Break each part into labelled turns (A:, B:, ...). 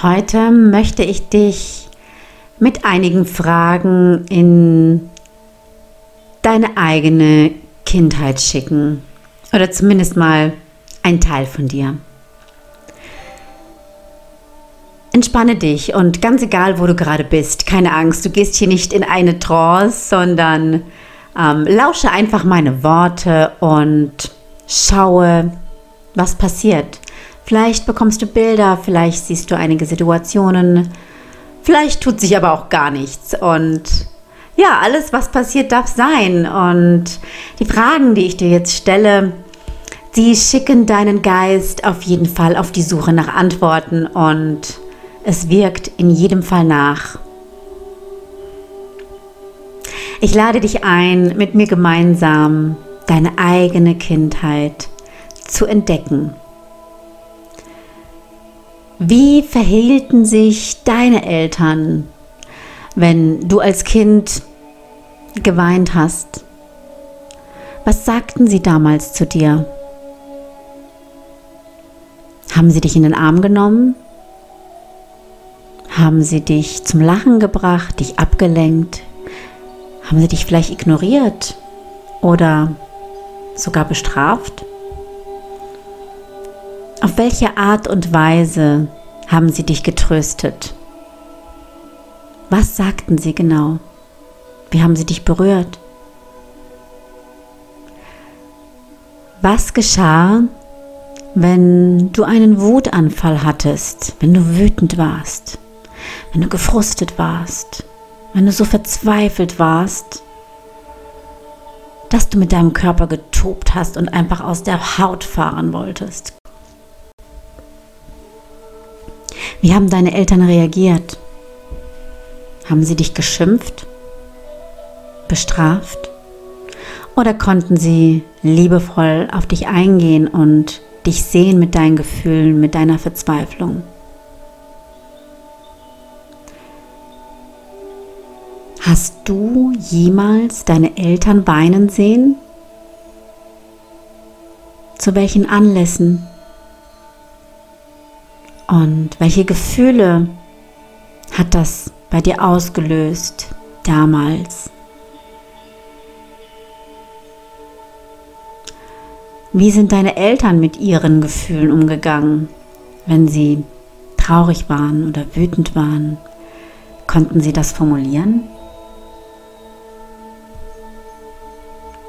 A: Heute möchte ich dich mit einigen Fragen in deine eigene Kindheit schicken. Oder zumindest mal ein Teil von dir. Entspanne dich und ganz egal, wo du gerade bist, keine Angst, du gehst hier nicht in eine Trance, sondern ähm, lausche einfach meine Worte und schaue, was passiert. Vielleicht bekommst du Bilder, vielleicht siehst du einige Situationen, vielleicht tut sich aber auch gar nichts. Und ja, alles, was passiert, darf sein. Und die Fragen, die ich dir jetzt stelle, die schicken deinen Geist auf jeden Fall auf die Suche nach Antworten und es wirkt in jedem Fall nach. Ich lade dich ein, mit mir gemeinsam deine eigene Kindheit zu entdecken. Wie verhielten sich deine Eltern, wenn du als Kind geweint hast? Was sagten sie damals zu dir? Haben sie dich in den Arm genommen? Haben sie dich zum Lachen gebracht, dich abgelenkt? Haben sie dich vielleicht ignoriert oder sogar bestraft? Auf welche Art und Weise haben sie dich getröstet? Was sagten sie genau? Wie haben sie dich berührt? Was geschah, wenn du einen Wutanfall hattest, wenn du wütend warst, wenn du gefrustet warst, wenn du so verzweifelt warst, dass du mit deinem Körper getobt hast und einfach aus der Haut fahren wolltest? Wie haben deine Eltern reagiert? Haben sie dich geschimpft? Bestraft? Oder konnten sie liebevoll auf dich eingehen und dich sehen mit deinen Gefühlen, mit deiner Verzweiflung? Hast du jemals deine Eltern weinen sehen? Zu welchen Anlässen? Und welche Gefühle hat das bei dir ausgelöst damals? Wie sind deine Eltern mit ihren Gefühlen umgegangen, wenn sie traurig waren oder wütend waren? Konnten sie das formulieren?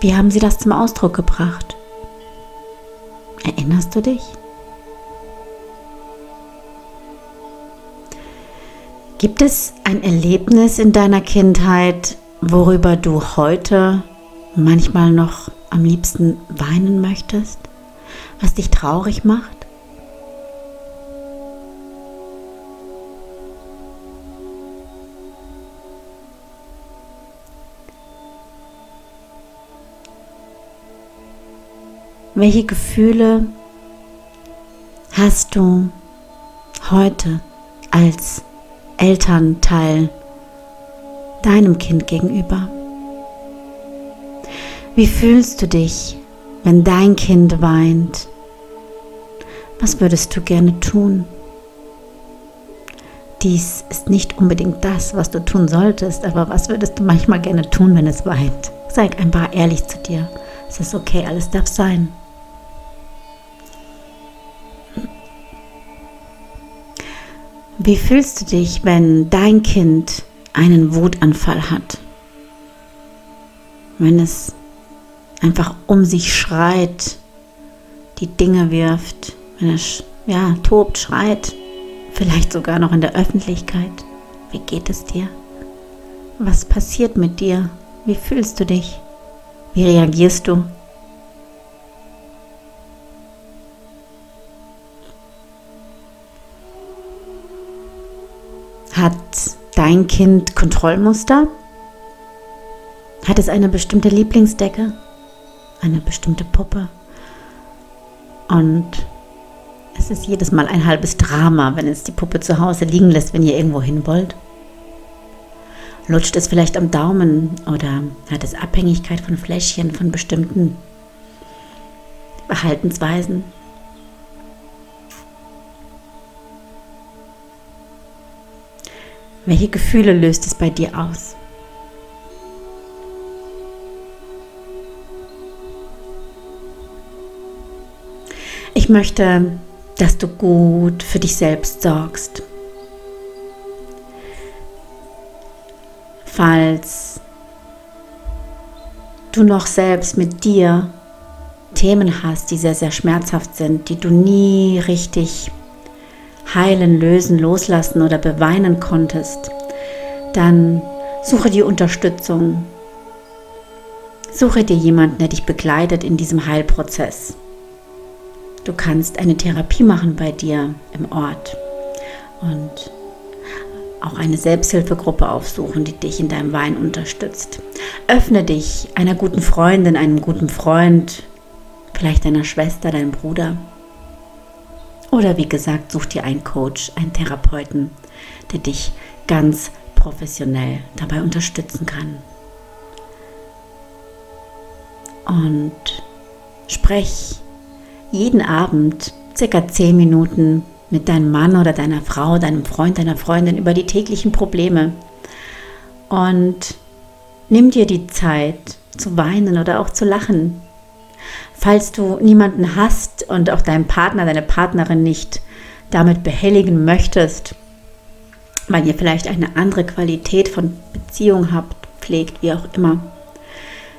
A: Wie haben sie das zum Ausdruck gebracht? Erinnerst du dich? Gibt es ein Erlebnis in deiner Kindheit, worüber du heute manchmal noch am liebsten weinen möchtest? Was dich traurig macht? Welche Gefühle hast du heute als Elternteil deinem Kind gegenüber? Wie fühlst du dich, wenn dein Kind weint? Was würdest du gerne tun? Dies ist nicht unbedingt das, was du tun solltest, aber was würdest du manchmal gerne tun, wenn es weint? Sei einfach ehrlich zu dir. Es ist okay, alles darf sein. Wie fühlst du dich, wenn dein Kind einen Wutanfall hat? Wenn es einfach um sich schreit, die Dinge wirft, wenn es ja, tobt, schreit, vielleicht sogar noch in der Öffentlichkeit. Wie geht es dir? Was passiert mit dir? Wie fühlst du dich? Wie reagierst du? Kind Kontrollmuster? Hat es eine bestimmte Lieblingsdecke? Eine bestimmte Puppe? Und es ist jedes Mal ein halbes Drama, wenn es die Puppe zu Hause liegen lässt, wenn ihr irgendwo hin wollt. Lutscht es vielleicht am Daumen oder hat es Abhängigkeit von Fläschchen, von bestimmten Verhaltensweisen? Welche Gefühle löst es bei dir aus? Ich möchte, dass du gut für dich selbst sorgst. Falls du noch selbst mit dir Themen hast, die sehr, sehr schmerzhaft sind, die du nie richtig heilen, lösen, loslassen oder beweinen konntest, dann suche dir Unterstützung. Suche dir jemanden, der dich begleitet in diesem Heilprozess. Du kannst eine Therapie machen bei dir im Ort und auch eine Selbsthilfegruppe aufsuchen, die dich in deinem Wein unterstützt. Öffne dich einer guten Freundin, einem guten Freund, vielleicht deiner Schwester, deinem Bruder. Oder wie gesagt, such dir einen Coach, einen Therapeuten, der dich ganz professionell dabei unterstützen kann. Und sprech jeden Abend circa 10 Minuten mit deinem Mann oder deiner Frau, deinem Freund, deiner Freundin über die täglichen Probleme. Und nimm dir die Zeit zu weinen oder auch zu lachen. Falls du niemanden hast und auch deinen Partner, deine Partnerin nicht damit behelligen möchtest, weil ihr vielleicht eine andere Qualität von Beziehung habt, pflegt, wie auch immer,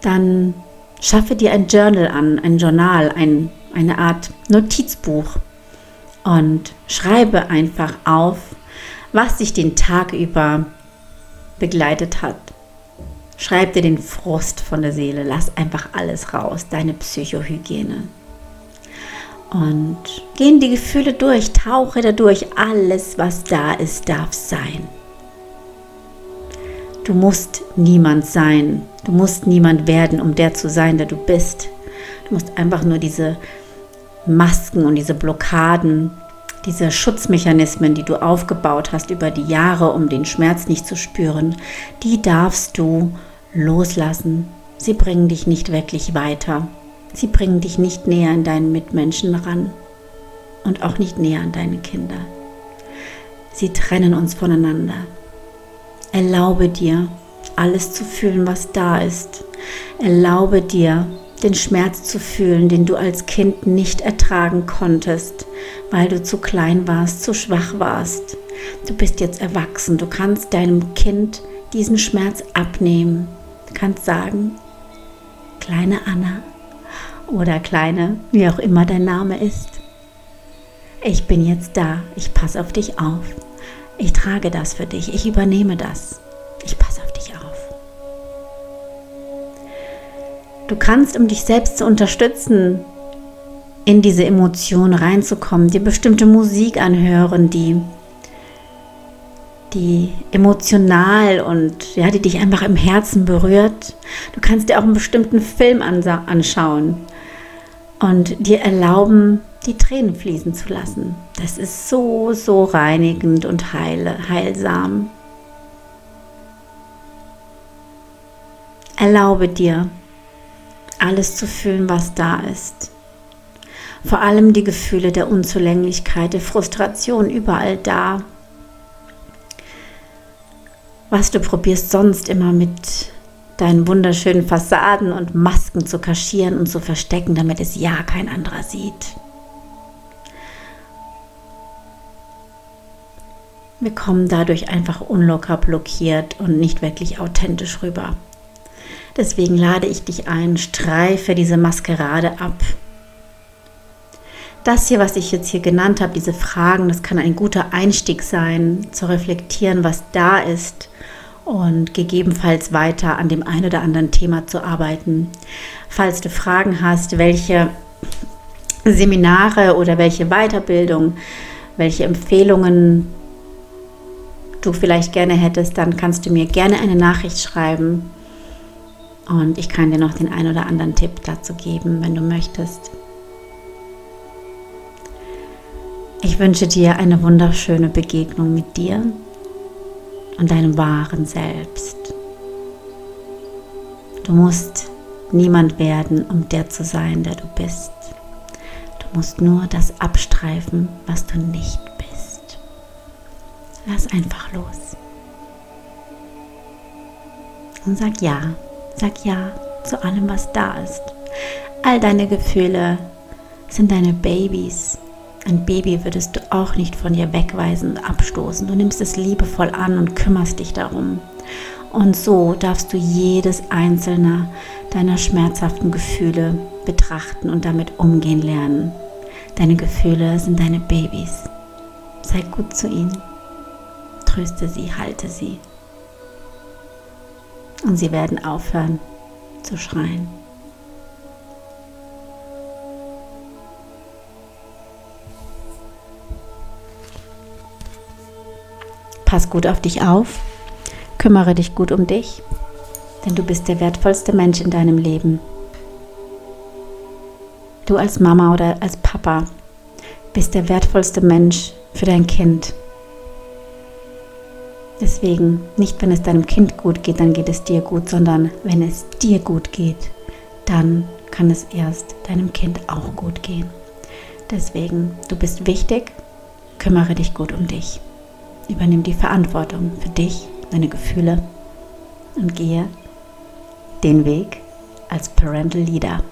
A: dann schaffe dir ein Journal an, ein Journal, ein, eine Art Notizbuch und schreibe einfach auf, was dich den Tag über begleitet hat. Schreib dir den Frust von der Seele, lass einfach alles raus, deine Psychohygiene. Und gehen die Gefühle durch, tauche da durch, alles, was da ist, darf sein. Du musst niemand sein, du musst niemand werden, um der zu sein, der du bist. Du musst einfach nur diese Masken und diese Blockaden, diese Schutzmechanismen, die du aufgebaut hast über die Jahre, um den Schmerz nicht zu spüren, die darfst du loslassen. Sie bringen dich nicht wirklich weiter. Sie bringen dich nicht näher an deinen Mitmenschen ran und auch nicht näher an deine Kinder. Sie trennen uns voneinander. Erlaube dir, alles zu fühlen, was da ist. Erlaube dir, den Schmerz zu fühlen, den du als Kind nicht ertragen konntest, weil du zu klein warst, zu schwach warst. Du bist jetzt erwachsen, du kannst deinem Kind diesen Schmerz abnehmen. Du kannst sagen, kleine Anna oder kleine, wie auch immer dein Name ist. Ich bin jetzt da, ich passe auf dich auf. Ich trage das für dich, ich übernehme das. Ich passe Du kannst, um dich selbst zu unterstützen, in diese Emotion reinzukommen, dir bestimmte Musik anhören, die, die emotional und ja, die dich einfach im Herzen berührt. Du kannst dir auch einen bestimmten Film anschauen und dir erlauben, die Tränen fließen zu lassen. Das ist so, so reinigend und heile, heilsam. Erlaube dir, alles zu fühlen, was da ist. Vor allem die Gefühle der Unzulänglichkeit, der Frustration, überall da. Was du probierst sonst immer mit deinen wunderschönen Fassaden und Masken zu kaschieren und zu verstecken, damit es ja kein anderer sieht. Wir kommen dadurch einfach unlocker blockiert und nicht wirklich authentisch rüber. Deswegen lade ich dich ein, streife diese Maskerade ab. Das hier, was ich jetzt hier genannt habe, diese Fragen, das kann ein guter Einstieg sein, zu reflektieren, was da ist und gegebenenfalls weiter an dem einen oder anderen Thema zu arbeiten. Falls du Fragen hast, welche Seminare oder welche Weiterbildung, welche Empfehlungen du vielleicht gerne hättest, dann kannst du mir gerne eine Nachricht schreiben und ich kann dir noch den einen oder anderen Tipp dazu geben, wenn du möchtest. Ich wünsche dir eine wunderschöne Begegnung mit dir und deinem wahren Selbst. Du musst niemand werden, um der zu sein, der du bist. Du musst nur das abstreifen, was du nicht bist. Lass einfach los. Und sag ja. Sag ja zu allem, was da ist. All deine Gefühle sind deine Babys. Ein Baby würdest du auch nicht von dir wegweisen und abstoßen. Du nimmst es liebevoll an und kümmerst dich darum. Und so darfst du jedes einzelne deiner schmerzhaften Gefühle betrachten und damit umgehen lernen. Deine Gefühle sind deine Babys. Sei gut zu ihnen. Tröste sie, halte sie. Und sie werden aufhören zu schreien. Pass gut auf dich auf, kümmere dich gut um dich, denn du bist der wertvollste Mensch in deinem Leben. Du als Mama oder als Papa bist der wertvollste Mensch für dein Kind. Deswegen, nicht wenn es deinem Kind gut geht, dann geht es dir gut, sondern wenn es dir gut geht, dann kann es erst deinem Kind auch gut gehen. Deswegen, du bist wichtig, kümmere dich gut um dich. Übernimm die Verantwortung für dich, deine Gefühle und gehe den Weg als Parental Leader.